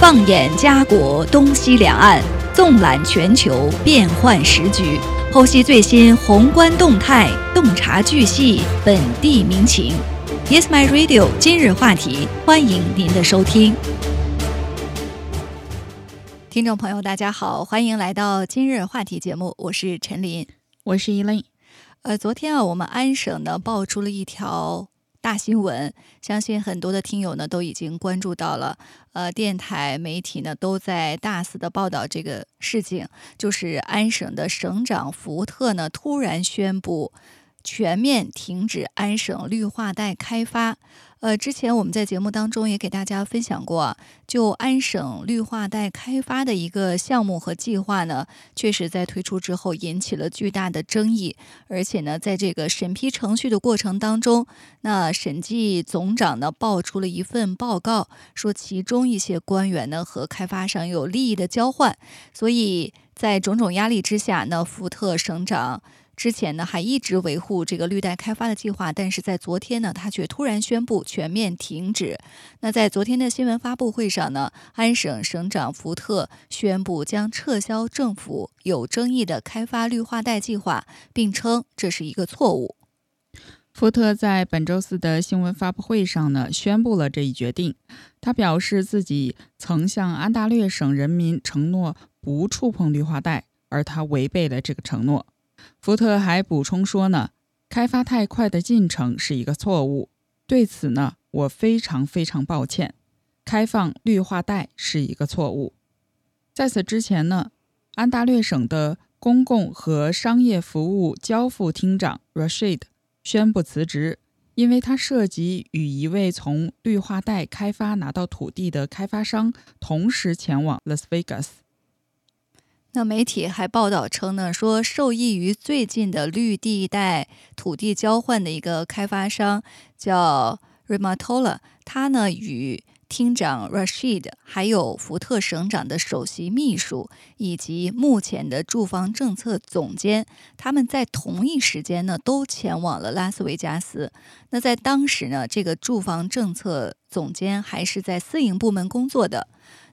放眼家国东西两岸，纵览全球变幻时局，剖析最新宏观动态，洞察巨细本地民情。Yes, my radio。今日话题，欢迎您的收听。听众朋友，大家好，欢迎来到今日话题节目，我是陈琳，我是依琳。呃，昨天啊，我们安省呢爆出了一条。大新闻，相信很多的听友呢都已经关注到了。呃，电台媒体呢都在大肆的报道这个事情，就是安省的省长福特呢突然宣布全面停止安省绿化带开发。呃，之前我们在节目当中也给大家分享过，就安省绿化带开发的一个项目和计划呢，确实在推出之后引起了巨大的争议，而且呢，在这个审批程序的过程当中，那审计总长呢爆出了一份报告，说其中一些官员呢和开发商有利益的交换，所以在种种压力之下，呢福特省长。之前呢还一直维护这个绿带开发的计划，但是在昨天呢，他却突然宣布全面停止。那在昨天的新闻发布会上呢，安省省长福特宣布将撤销政府有争议的开发绿化带计划，并称这是一个错误。福特在本周四的新闻发布会上呢，宣布了这一决定。他表示自己曾向安大略省人民承诺不触碰绿化带，而他违背了这个承诺。福特还补充说呢，开发太快的进程是一个错误，对此呢，我非常非常抱歉。开放绿化带是一个错误。在此之前呢，安大略省的公共和商业服务交付厅长 Rashid 宣布辞职，因为他涉及与一位从绿化带开发拿到土地的开发商同时前往 Las Vegas。那媒体还报道称呢，说受益于最近的绿地带土地交换的一个开发商叫 Rematola，他呢与厅长 Rashid，还有福特省长的首席秘书以及目前的住房政策总监，他们在同一时间呢都前往了拉斯维加斯。那在当时呢，这个住房政策总监还是在私营部门工作的。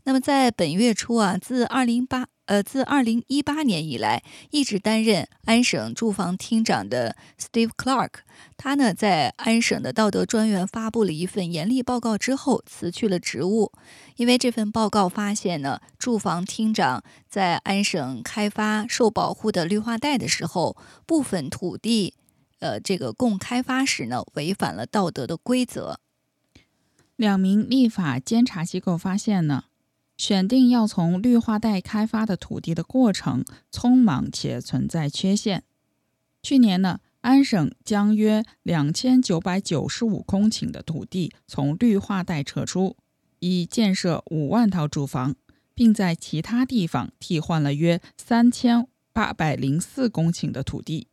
那么在本月初啊，自二零八呃自二零一八年以来，一直担任安省住房厅长的 Steve Clark，他呢在安省的道德专员发布了一份严厉报告之后，辞去了职务。因为这份报告发现呢，住房厅长在安省开发受保护的绿化带的时候，部分土地呃这个共开发时呢，违反了道德的规则。两名立法监察机构发现呢。选定要从绿化带开发的土地的过程匆忙且存在缺陷。去年呢，安省将约两千九百九十五公顷的土地从绿化带撤出，以建设五万套住房，并在其他地方替换了约三千八百零四公顷的土地。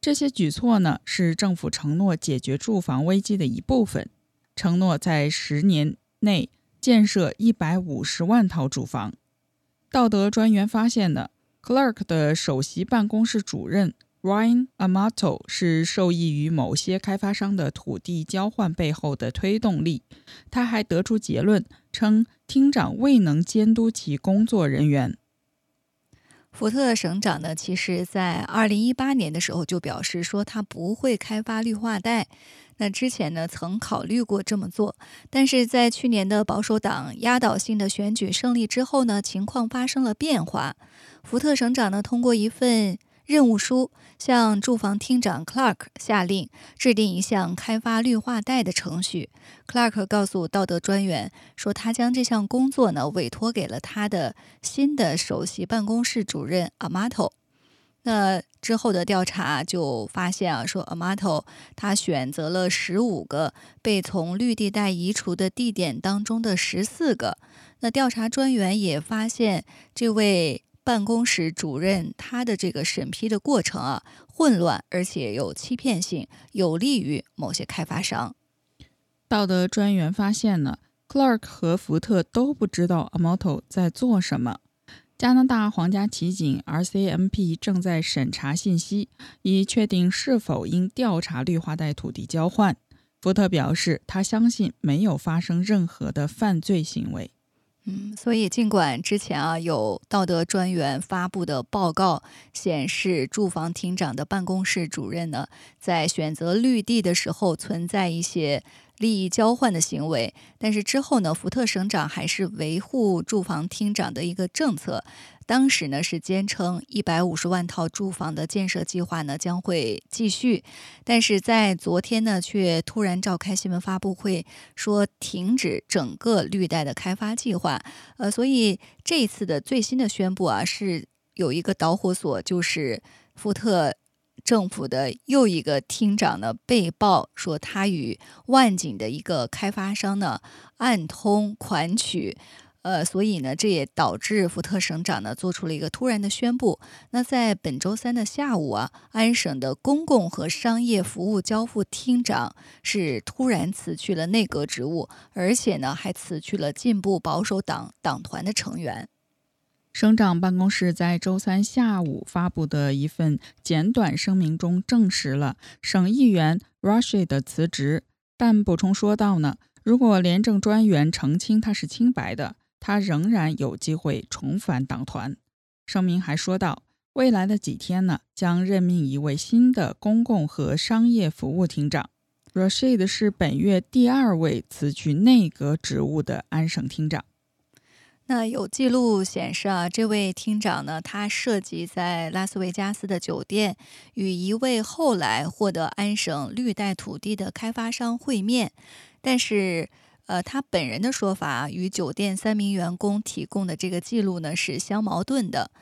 这些举措呢，是政府承诺解决住房危机的一部分，承诺在十年内。建设一百五十万套住房。道德专员发现呢，Clark 的首席办公室主任 Ryan Amato 是受益于某些开发商的土地交换背后的推动力。他还得出结论称，厅长未能监督其工作人员。福特省长呢，其实在二零一八年的时候就表示说，他不会开发绿化带。那之前呢，曾考虑过这么做，但是在去年的保守党压倒性的选举胜利之后呢，情况发生了变化。福特省长呢，通过一份任务书向住房厅长 Clark 下令制定一项开发绿化带的程序。Clark 告诉道德专员说，他将这项工作呢委托给了他的新的首席办公室主任 Amato。那之后的调查就发现啊，说 Amato 他选择了十五个被从绿地带移除的地点当中的十四个。那调查专员也发现，这位办公室主任他的这个审批的过程啊混乱，而且有欺骗性，有利于某些开发商。道德专员发现呢，Clark 和福特都不知道 Amato 在做什么。加拿大皇家骑警 RCMP 正在审查信息，以确定是否应调查绿化带土地交换。福特表示，他相信没有发生任何的犯罪行为。嗯，所以尽管之前啊有道德专员发布的报告显示，住房厅长的办公室主任呢，在选择绿地的时候存在一些利益交换的行为，但是之后呢，福特省长还是维护住房厅长的一个政策。当时呢是坚称一百五十万套住房的建设计划呢将会继续，但是在昨天呢却突然召开新闻发布会，说停止整个绿带的开发计划。呃，所以这次的最新的宣布啊是有一个导火索，就是福特政府的又一个厅长呢被曝说他与万景的一个开发商呢暗通款曲。呃，所以呢，这也导致福特省长呢做出了一个突然的宣布。那在本周三的下午啊，安省的公共和商业服务交付厅长是突然辞去了内阁职务，而且呢还辞去了进步保守党党团的成员。省长办公室在周三下午发布的一份简短声明中证实了省议员 Rashid 的辞职，但补充说道呢，如果廉政专员澄清他是清白的。他仍然有机会重返党团。声明还说道，未来的几天呢，将任命一位新的公共和商业服务厅长。Rashid 是本月第二位辞去内阁职务的安省厅长。那有记录显示啊，这位厅长呢，他涉及在拉斯维加斯的酒店与一位后来获得安省绿带土地的开发商会面，但是。呃，他本人的说法与酒店三名员工提供的这个记录呢是相矛盾的。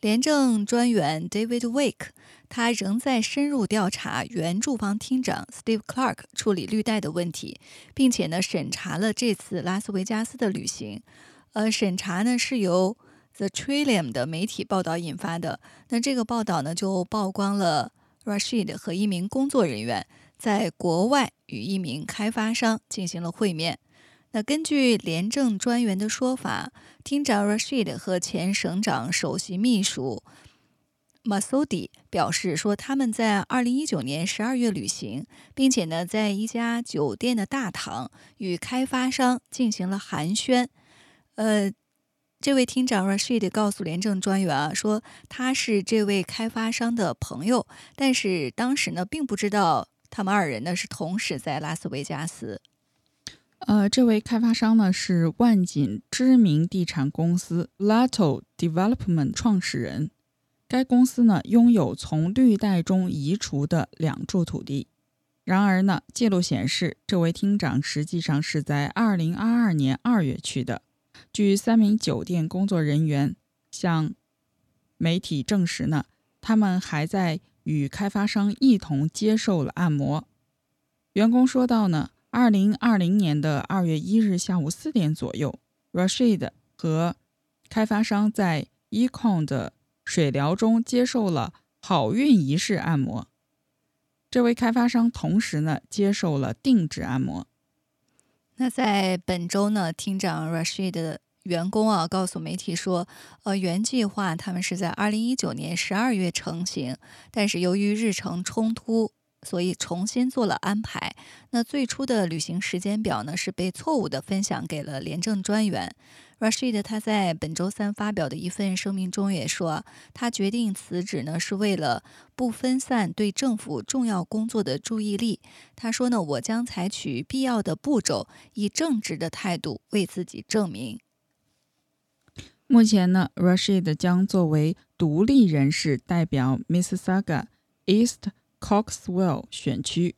廉政专员 David Wake 他仍在深入调查原住房厅长 Steve Clark 处理绿带的问题，并且呢审查了这次拉斯维加斯的旅行。呃，审查呢是由 The Trillium 的媒体报道引发的。那这个报道呢就曝光了 Rashid 和一名工作人员在国外与一名开发商进行了会面。那根据廉政专员的说法，厅长 Rashid 和前省长首席秘书 Masudi 表示说，他们在2019年12月旅行，并且呢，在一家酒店的大堂与开发商进行了寒暄。呃，这位厅长 Rashid 告诉廉政专员啊，说他是这位开发商的朋友，但是当时呢，并不知道他们二人呢是同时在拉斯维加斯。呃，这位开发商呢是万锦知名地产公司 Lato Development 创始人。该公司呢拥有从绿带中移除的两处土地。然而呢，记录显示，这位厅长实际上是在2022年2月去的。据三名酒店工作人员向媒体证实呢，他们还在与开发商一同接受了按摩。员工说道呢。二零二零年的二月一日下午四点左右，Rashid 和开发商在 Econ 的水疗中接受了好运仪式按摩。这位开发商同时呢接受了定制按摩。那在本周呢，厅长 Rashid 的员工啊告诉媒体说，呃，原计划他们是在二零一九年十二月成型，但是由于日程冲突。所以重新做了安排。那最初的旅行时间表呢，是被错误的分享给了廉政专员 Rashid。他在本周三发表的一份声明中也说，他决定辞职呢，是为了不分散对政府重要工作的注意力。他说呢，我将采取必要的步骤，以正直的态度为自己证明。目前呢，Rashid 将作为独立人士代表 Mississauga East。Coxwell 选区，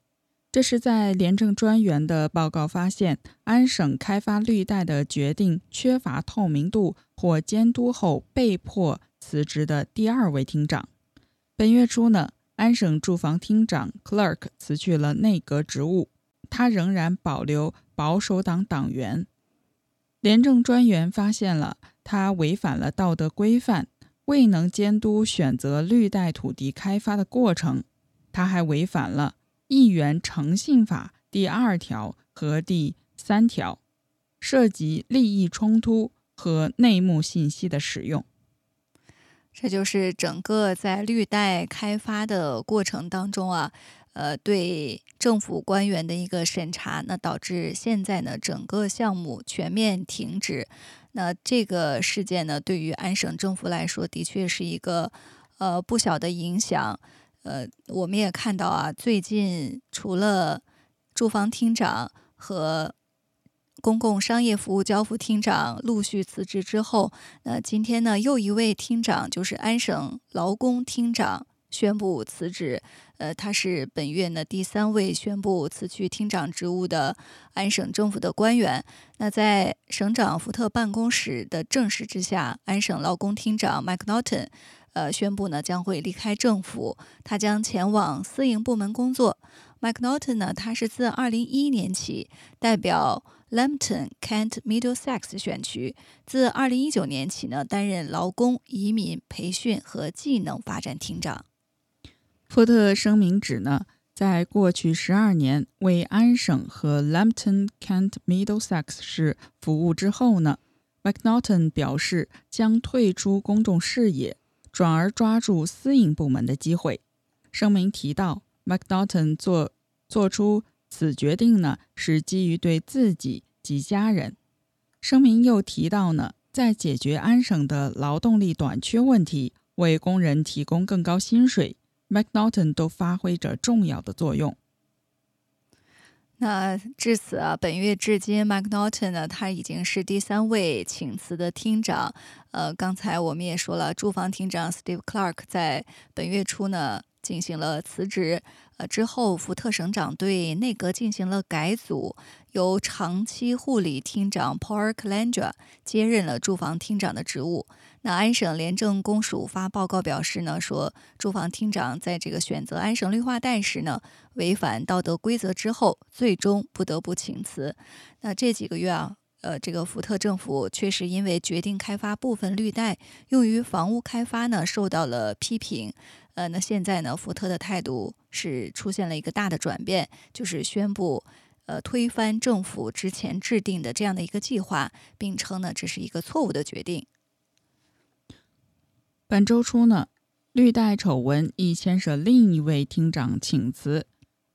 这是在廉政专员的报告发现安省开发绿带的决定缺乏透明度或监督后被迫辞职的第二位厅长。本月初呢，安省住房厅长 Clark 辞去了内阁职务，他仍然保留保守党党员。廉政专员发现了他违反了道德规范，未能监督选择绿带土地开发的过程。他还违反了《议员诚信法》第二条和第三条，涉及利益冲突和内幕信息的使用。这就是整个在绿带开发的过程当中啊，呃，对政府官员的一个审查，那导致现在呢整个项目全面停止。那这个事件呢，对于安省政府来说，的确是一个呃不小的影响。呃，我们也看到啊，最近除了住房厅长和公共商业服务交付厅长陆续辞职之后，那今天呢，又一位厅长，就是安省劳工厅长宣布辞职。呃，他是本月呢第三位宣布辞去厅长职务的安省政府的官员。那在省长福特办公室的证实之下，安省劳工厅长 Mike Norton，呃，宣布呢将会离开政府，他将前往私营部门工作。Mike Norton 呢，他是自2011年起代表 Lambton Kent Middlesex 选区，自2019年起呢担任劳工、移民、培训和技能发展厅长。福特声明指呢，在过去十二年为安省和 Lambton Kent Middlesex 市服务之后呢，McNaughton 表示将退出公众视野，转而抓住私营部门的机会。声明提到。McNaughton 做做出此决定呢，是基于对自己及家人。声明又提到呢，在解决安省的劳动力短缺问题、为工人提供更高薪水，McNaughton 都发挥着重要的作用。那至此啊，本月至今，McNaughton 呢，他已经是第三位请辞的厅长。呃，刚才我们也说了，住房厅长 Steve Clark 在本月初呢。进行了辞职，呃，之后福特省长对内阁进行了改组，由长期护理厅长 Paul Calandra 接任了住房厅长的职务。那安省廉政公署发报告表示呢，说住房厅长在这个选择安省绿化带时呢，违反道德规则之后，最终不得不请辞。那这几个月啊。呃，这个福特政府确实因为决定开发部分绿带用于房屋开发呢，受到了批评。呃，那现在呢，福特的态度是出现了一个大的转变，就是宣布呃推翻政府之前制定的这样的一个计划，并称呢这是一个错误的决定。本周初呢，绿带丑闻亦牵涉另一位厅长请辞，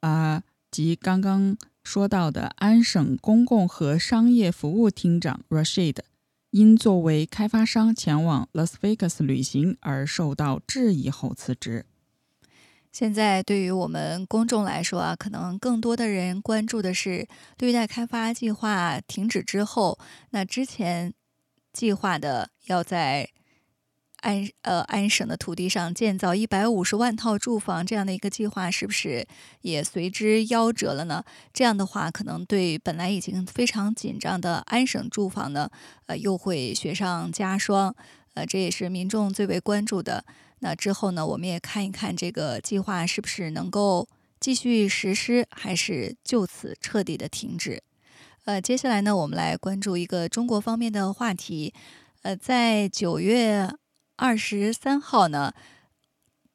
啊，即刚刚。说到的安省公共和商业服务厅长 Rashid，因作为开发商前往 Las Vegas 旅行而受到质疑后辞职。现在对于我们公众来说啊，可能更多的人关注的是绿带开发计划停止之后，那之前计划的要在。安呃安省的土地上建造一百五十万套住房，这样的一个计划是不是也随之夭折了呢？这样的话，可能对本来已经非常紧张的安省住房呢，呃，又会雪上加霜。呃，这也是民众最为关注的。那之后呢，我们也看一看这个计划是不是能够继续实施，还是就此彻底的停止。呃，接下来呢，我们来关注一个中国方面的话题。呃，在九月。二十三号呢，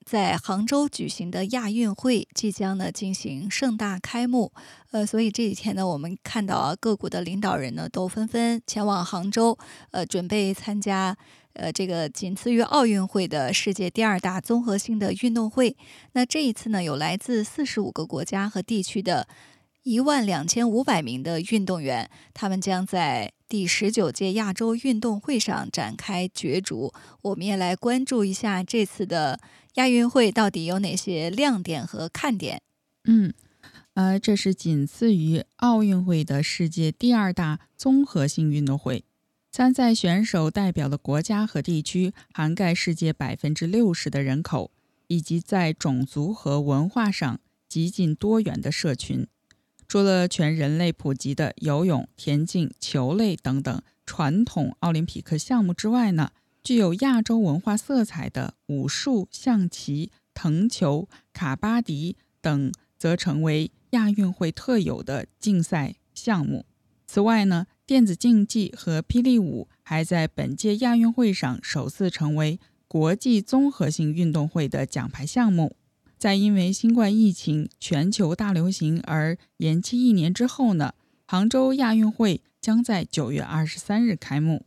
在杭州举行的亚运会即将呢进行盛大开幕，呃，所以这几天呢，我们看到啊，各国的领导人呢都纷纷前往杭州，呃，准备参加呃这个仅次于奥运会的世界第二大综合性的运动会。那这一次呢，有来自四十五个国家和地区的。一万两千五百名的运动员，他们将在第十九届亚洲运动会上展开角逐。我们也来关注一下这次的亚运会到底有哪些亮点和看点。嗯，呃，这是仅次于奥运会的世界第二大综合性运动会。参赛选手代表的国家和地区涵盖世界百分之六十的人口，以及在种族和文化上极尽多元的社群。除了全人类普及的游泳、田径、球类等等传统奥林匹克项目之外呢，具有亚洲文化色彩的武术、象棋、藤球、卡巴迪等，则成为亚运会特有的竞赛项目。此外呢，电子竞技和霹雳舞还在本届亚运会上首次成为国际综合性运动会的奖牌项目。在因为新冠疫情全球大流行而延期一年之后呢，杭州亚运会将在九月二十三日开幕。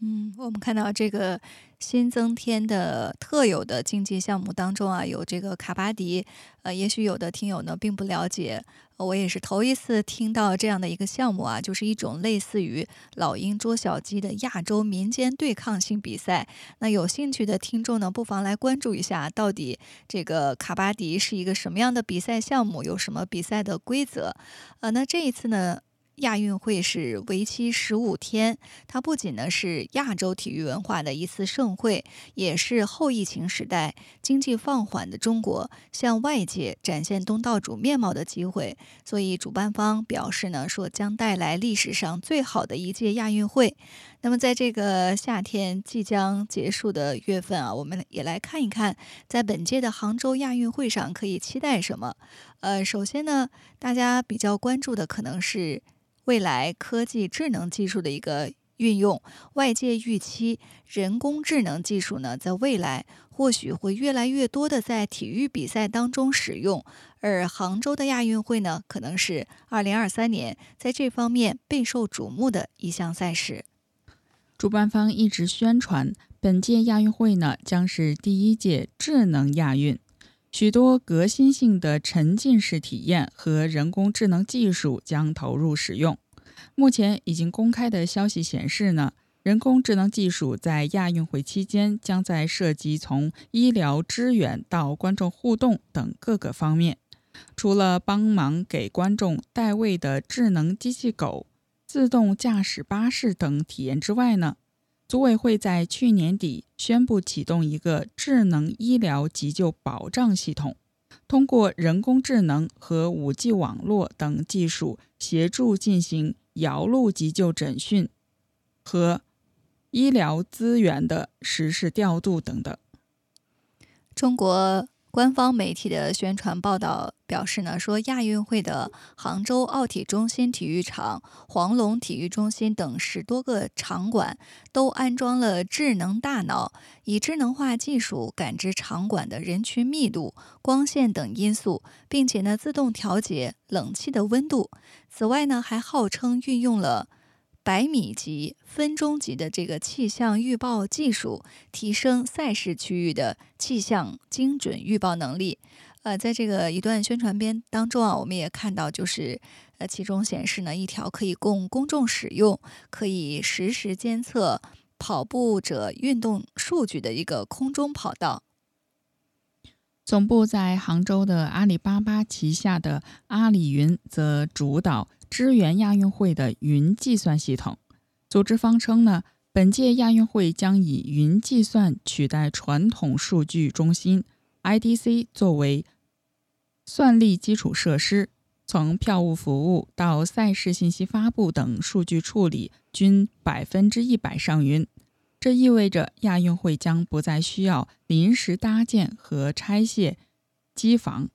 嗯，我们看到这个新增添的特有的竞技项目当中啊，有这个卡巴迪。呃，也许有的听友呢并不了解，我也是头一次听到这样的一个项目啊，就是一种类似于老鹰捉小鸡的亚洲民间对抗性比赛。那有兴趣的听众呢，不妨来关注一下，到底这个卡巴迪是一个什么样的比赛项目，有什么比赛的规则？呃，那这一次呢？亚运会是为期十五天，它不仅呢是亚洲体育文化的一次盛会，也是后疫情时代经济放缓的中国向外界展现东道主面貌的机会。所以主办方表示呢，说将带来历史上最好的一届亚运会。那么在这个夏天即将结束的月份啊，我们也来看一看，在本届的杭州亚运会上可以期待什么？呃，首先呢，大家比较关注的可能是。未来科技智能技术的一个运用，外界预期人工智能技术呢，在未来或许会越来越多的在体育比赛当中使用。而杭州的亚运会呢，可能是二零二三年在这方面备受瞩目的一项赛事。主办方一直宣传，本届亚运会呢，将是第一届智能亚运。许多革新性的沉浸式体验和人工智能技术将投入使用。目前已经公开的消息显示呢，人工智能技术在亚运会期间将在涉及从医疗支援到观众互动等各个方面。除了帮忙给观众代位的智能机器狗、自动驾驶巴士等体验之外呢？组委会在去年底宣布启动一个智能医疗急救保障系统，通过人工智能和 5G 网络等技术协助进行遥路急救诊讯和医疗资源的实时调度等等。中国。官方媒体的宣传报道表示呢，说亚运会的杭州奥体中心体育场、黄龙体育中心等十多个场馆都安装了智能大脑，以智能化技术感知场馆的人群密度、光线等因素，并且呢自动调节冷气的温度。此外呢，还号称运用了。百米级、分钟级的这个气象预报技术，提升赛事区域的气象精准预报能力。呃，在这个一段宣传片当中啊，我们也看到，就是呃，其中显示呢，一条可以供公众使用、可以实时监测跑步者运动数据的一个空中跑道。总部在杭州的阿里巴巴旗下的阿里云则主导。支援亚运会的云计算系统，组织方称呢，本届亚运会将以云计算取代传统数据中心 IDC 作为算力基础设施，从票务服务到赛事信息发布等数据处理均百分之一百上云。这意味着亚运会将不再需要临时搭建和拆卸机房。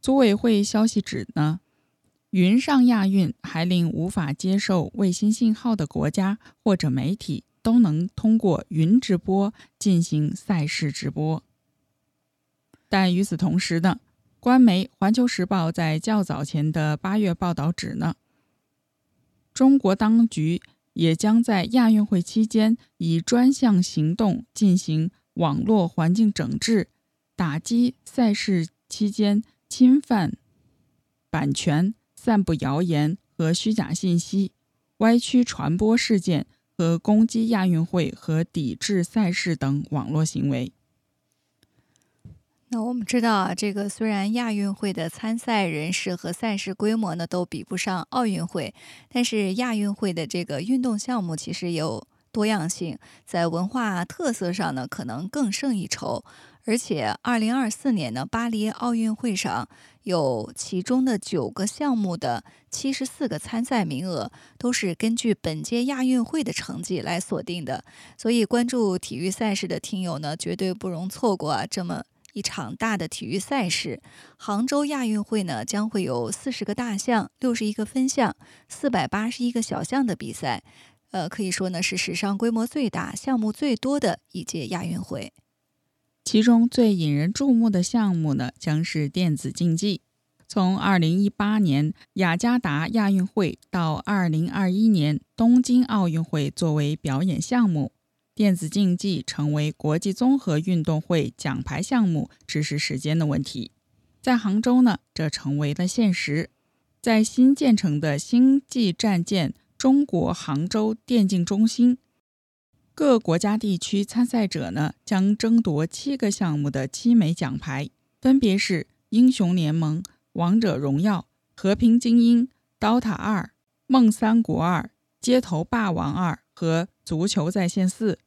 组委会消息指呢。云上亚运还令无法接受卫星信号的国家或者媒体都能通过云直播进行赛事直播。但与此同时呢，官媒《环球时报》在较早前的八月报道指呢，中国当局也将在亚运会期间以专项行动进行网络环境整治，打击赛事期间侵犯版权。散布谣言和虚假信息、歪曲传播事件和攻击亚运会和抵制赛事等网络行为。那我们知道啊，这个虽然亚运会的参赛人士和赛事规模呢都比不上奥运会，但是亚运会的这个运动项目其实有多样性，在文化特色上呢可能更胜一筹。而且，二零二四年呢，巴黎奥运会上有其中的九个项目的七十四个参赛名额，都是根据本届亚运会的成绩来锁定的。所以，关注体育赛事的听友呢，绝对不容错过啊这么一场大的体育赛事。杭州亚运会呢，将会有四十个大项、六十一个分项、四百八十一个小项的比赛，呃，可以说呢是史上规模最大、项目最多的一届亚运会。其中最引人注目的项目呢，将是电子竞技。从2018年雅加达亚运会到2021年东京奥运会，作为表演项目，电子竞技成为国际综合运动会奖牌项目只是时间的问题。在杭州呢，这成为了现实。在新建成的星际战舰中国杭州电竞中心，各国家地区参赛者呢将争夺七个项目的七枚奖牌，分别是英雄联盟、王者荣耀、和平精英、DOTA 二、梦三国二、街头霸王二和足球在线四。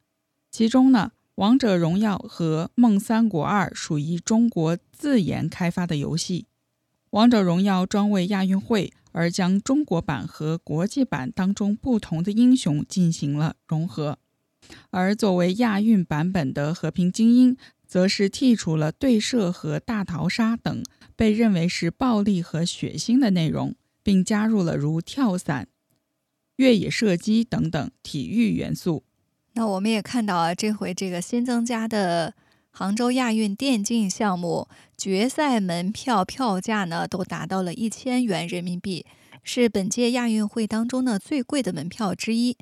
其中呢，王者荣耀和梦三国二属于中国自研开发的游戏。王者荣耀专为亚运会而将中国版和国际版当中不同的英雄进行了融合，而作为亚运版本的和平精英，则是剔除了对射和大逃杀等被认为是暴力和血腥的内容，并加入了如跳伞、越野射击等等体育元素。那我们也看到啊，这回这个新增加的。杭州亚运电竞项目决赛门票票价呢，都达到了一千元人民币，是本届亚运会当中呢最贵的门票之一。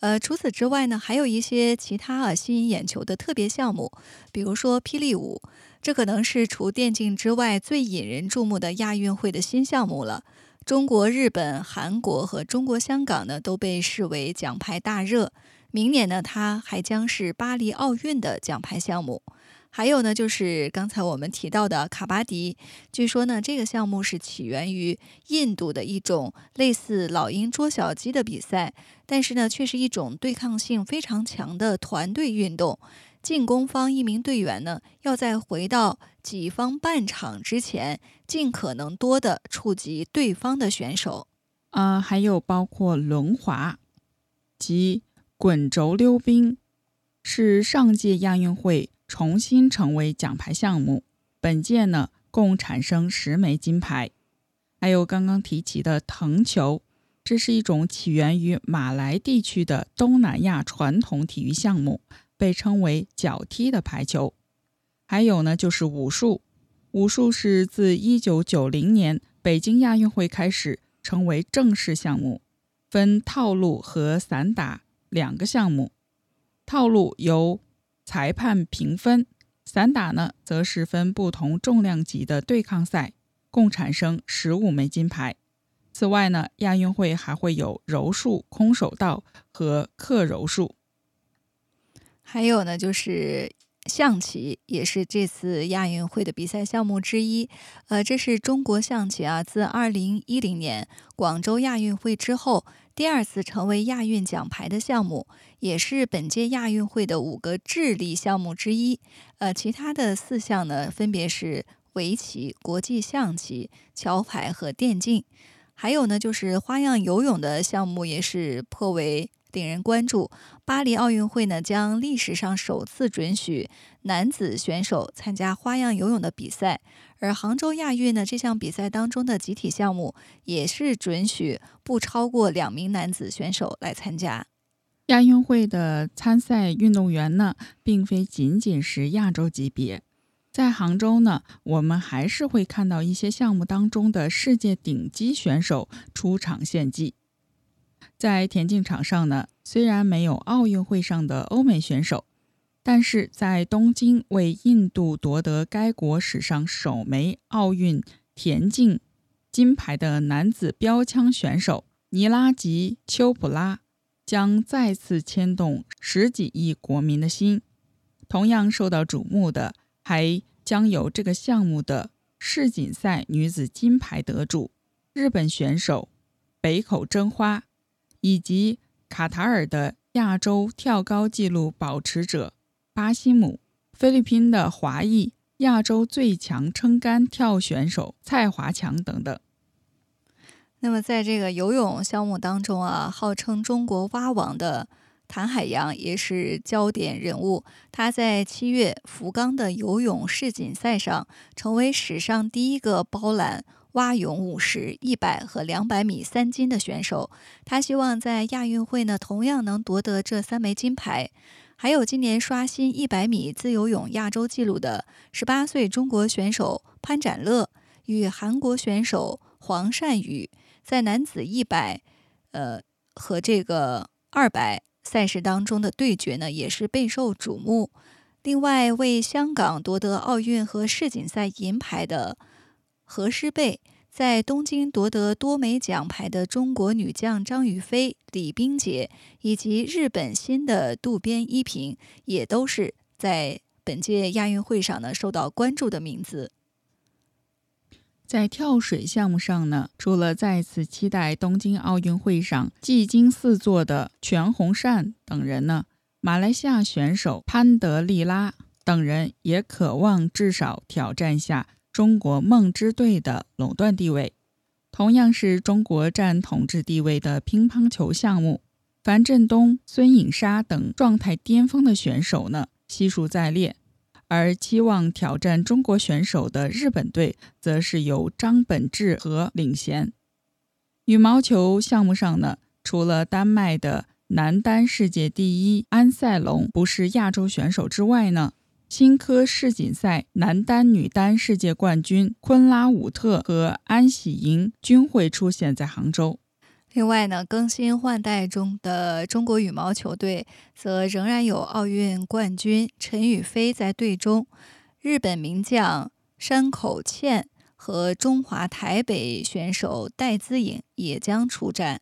呃，除此之外呢，还有一些其他啊吸引眼球的特别项目，比如说霹雳舞，这可能是除电竞之外最引人注目的亚运会的新项目了。中国、日本、韩国和中国香港呢，都被视为奖牌大热。明年呢，它还将是巴黎奥运的奖牌项目。还有呢，就是刚才我们提到的卡巴迪。据说呢，这个项目是起源于印度的一种类似老鹰捉小鸡的比赛，但是呢，却是一种对抗性非常强的团队运动。进攻方一名队员呢，要在回到己方半场之前，尽可能多的触及对方的选手。啊，还有包括轮滑及滚轴溜冰，是上届亚运会。重新成为奖牌项目，本届呢共产生十枚金牌。还有刚刚提及的藤球，这是一种起源于马来地区的东南亚传统体育项目，被称为脚踢的排球。还有呢就是武术，武术是自一九九零年北京亚运会开始成为正式项目，分套路和散打两个项目。套路由裁判评分，散打呢，则是分不同重量级的对抗赛，共产生十五枚金牌。此外呢，亚运会还会有柔术、空手道和克柔术。还有呢，就是象棋，也是这次亚运会的比赛项目之一。呃，这是中国象棋啊，自二零一零年广州亚运会之后。第二次成为亚运奖牌的项目，也是本届亚运会的五个智力项目之一。呃，其他的四项呢，分别是围棋、国际象棋、桥牌和电竞。还有呢，就是花样游泳的项目也是颇为令人关注。巴黎奥运会呢，将历史上首次准许男子选手参加花样游泳的比赛。而杭州亚运呢，这项比赛当中的集体项目也是准许不超过两名男子选手来参加。亚运会的参赛运动员呢，并非仅仅是亚洲级别，在杭州呢，我们还是会看到一些项目当中的世界顶级选手出场献技。在田径场上呢，虽然没有奥运会上的欧美选手。但是在东京为印度夺得该国史上首枚奥运田径金牌的男子标枪选手尼拉吉·丘普拉将再次牵动十几亿国民的心。同样受到瞩目的，还将有这个项目的世锦赛女子金牌得主日本选手北口真花，以及卡塔尔的亚洲跳高纪录保持者。巴西姆、菲律宾的华裔亚洲最强撑杆跳选手蔡华强等等。那么，在这个游泳项目当中啊，号称中国蛙王的谭海洋也是焦点人物。他在七月福冈的游泳世锦赛上，成为史上第一个包揽蛙泳五十、一百和两百米三金的选手。他希望在亚运会呢，同样能夺得这三枚金牌。还有今年刷新一百米自由泳亚洲纪录的十八岁中国选手潘展乐，与韩国选手黄善宇在男子一百、呃和这个二百、赛事当中的对决呢，也是备受瞩目。另外，为香港夺得奥运和世锦赛银牌的何诗蓓，在东京夺得多枚奖牌的中国女将张雨霏、李冰洁，以及日本新的渡边一平，也都是在本届亚运会上呢受到关注的名字。在跳水项目上呢，除了再次期待东京奥运会上技惊四座的全红婵等人呢。马来西亚选手潘德利拉等人也渴望至少挑战下中国梦之队的垄断地位。同样是中国占统治地位的乒乓球项目，樊振东、孙颖莎等状态巅峰的选手呢，悉数在列。而期望挑战中国选手的日本队，则是由张本智和领衔。羽毛球项目上呢，除了丹麦的。男单世界第一安塞龙不是亚洲选手之外呢，新科世锦赛男单、女单世界冠军昆拉武特和安喜莹均会出现在杭州。另外呢，更新换代中的中国羽毛球队则仍然有奥运冠军陈雨菲在队中，日本名将山口茜和中华台北选手戴资颖也将出战。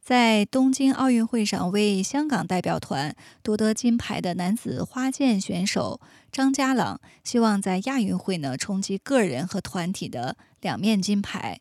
在东京奥运会上为香港代表团夺得金牌的男子花剑选手张家朗，希望在亚运会呢冲击个人和团体的两面金牌。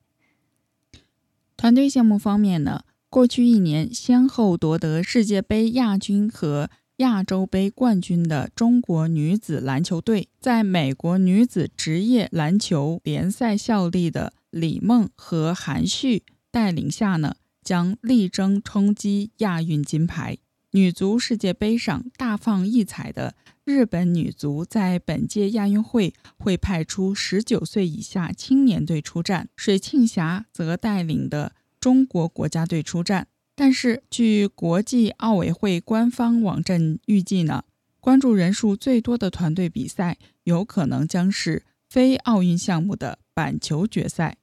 团队项目方面呢，过去一年先后夺得世界杯亚军和亚洲杯冠军的中国女子篮球队，在美国女子职业篮球联赛效力的李梦和韩旭带领下呢。将力争冲击亚运金牌。女足世界杯上大放异彩的日本女足，在本届亚运会会派出十九岁以下青年队出战，水庆霞则带领的中国国家队出战。但是，据国际奥委会官方网站预计呢，关注人数最多的团队比赛有可能将是非奥运项目的板球决赛。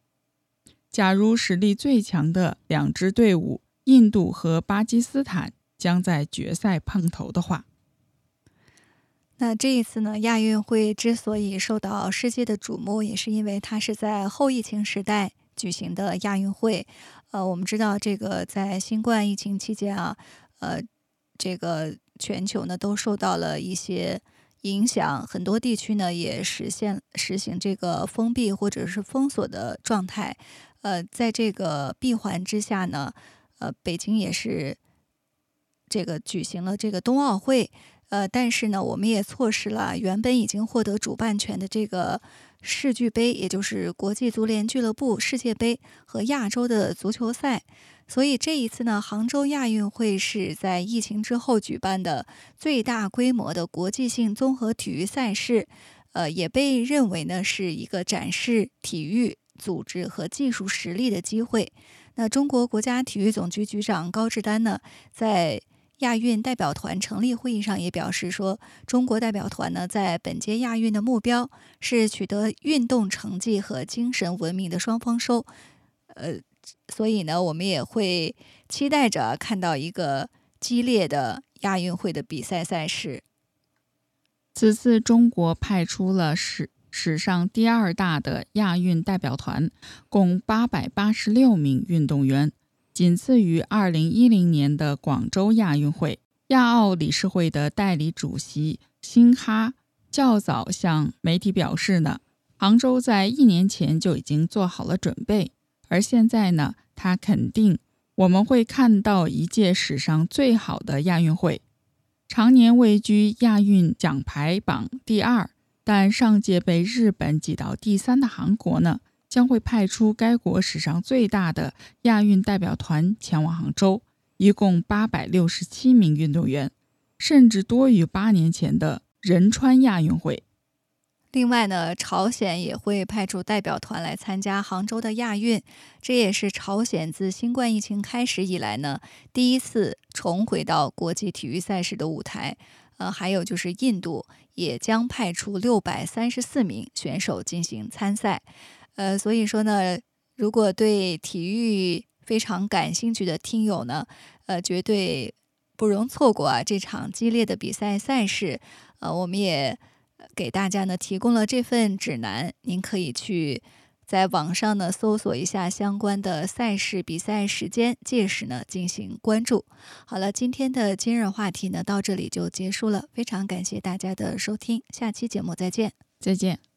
假如实力最强的两支队伍印度和巴基斯坦将在决赛碰头的话，那这一次呢？亚运会之所以受到世界的瞩目，也是因为它是在后疫情时代举行的亚运会。呃，我们知道这个在新冠疫情期间啊，呃，这个全球呢都受到了一些影响，很多地区呢也实现实行这个封闭或者是封锁的状态。呃，在这个闭环之下呢，呃，北京也是这个举行了这个冬奥会，呃，但是呢，我们也错失了原本已经获得主办权的这个世俱杯，也就是国际足联俱乐部世界杯和亚洲的足球赛。所以这一次呢，杭州亚运会是在疫情之后举办的最大规模的国际性综合体育赛事，呃，也被认为呢是一个展示体育。组织和技术实力的机会。那中国国家体育总局局长高志丹呢，在亚运代表团成立会议上也表示说，中国代表团呢，在本届亚运的目标是取得运动成绩和精神文明的双丰收。呃，所以呢，我们也会期待着看到一个激烈的亚运会的比赛赛事。此次中国派出了史。史上第二大的亚运代表团，共八百八十六名运动员，仅次于二零一零年的广州亚运会。亚奥理事会的代理主席辛哈较早向媒体表示呢，杭州在一年前就已经做好了准备，而现在呢，他肯定我们会看到一届史上最好的亚运会。常年位居亚运奖牌榜第二。但上届被日本挤到第三的韩国呢，将会派出该国史上最大的亚运代表团前往杭州，一共八百六十七名运动员，甚至多于八年前的仁川亚运会。另外呢，朝鲜也会派出代表团来参加杭州的亚运，这也是朝鲜自新冠疫情开始以来呢，第一次重回到国际体育赛事的舞台。呃，还有就是印度也将派出六百三十四名选手进行参赛。呃，所以说呢，如果对体育非常感兴趣的听友呢，呃，绝对。不容错过啊这场激烈的比赛赛事。呃，我们也给大家呢提供了这份指南，您可以去在网上呢搜索一下相关的赛事比赛时间，届时呢进行关注。好了，今天的今日话题呢到这里就结束了，非常感谢大家的收听，下期节目再见，再见。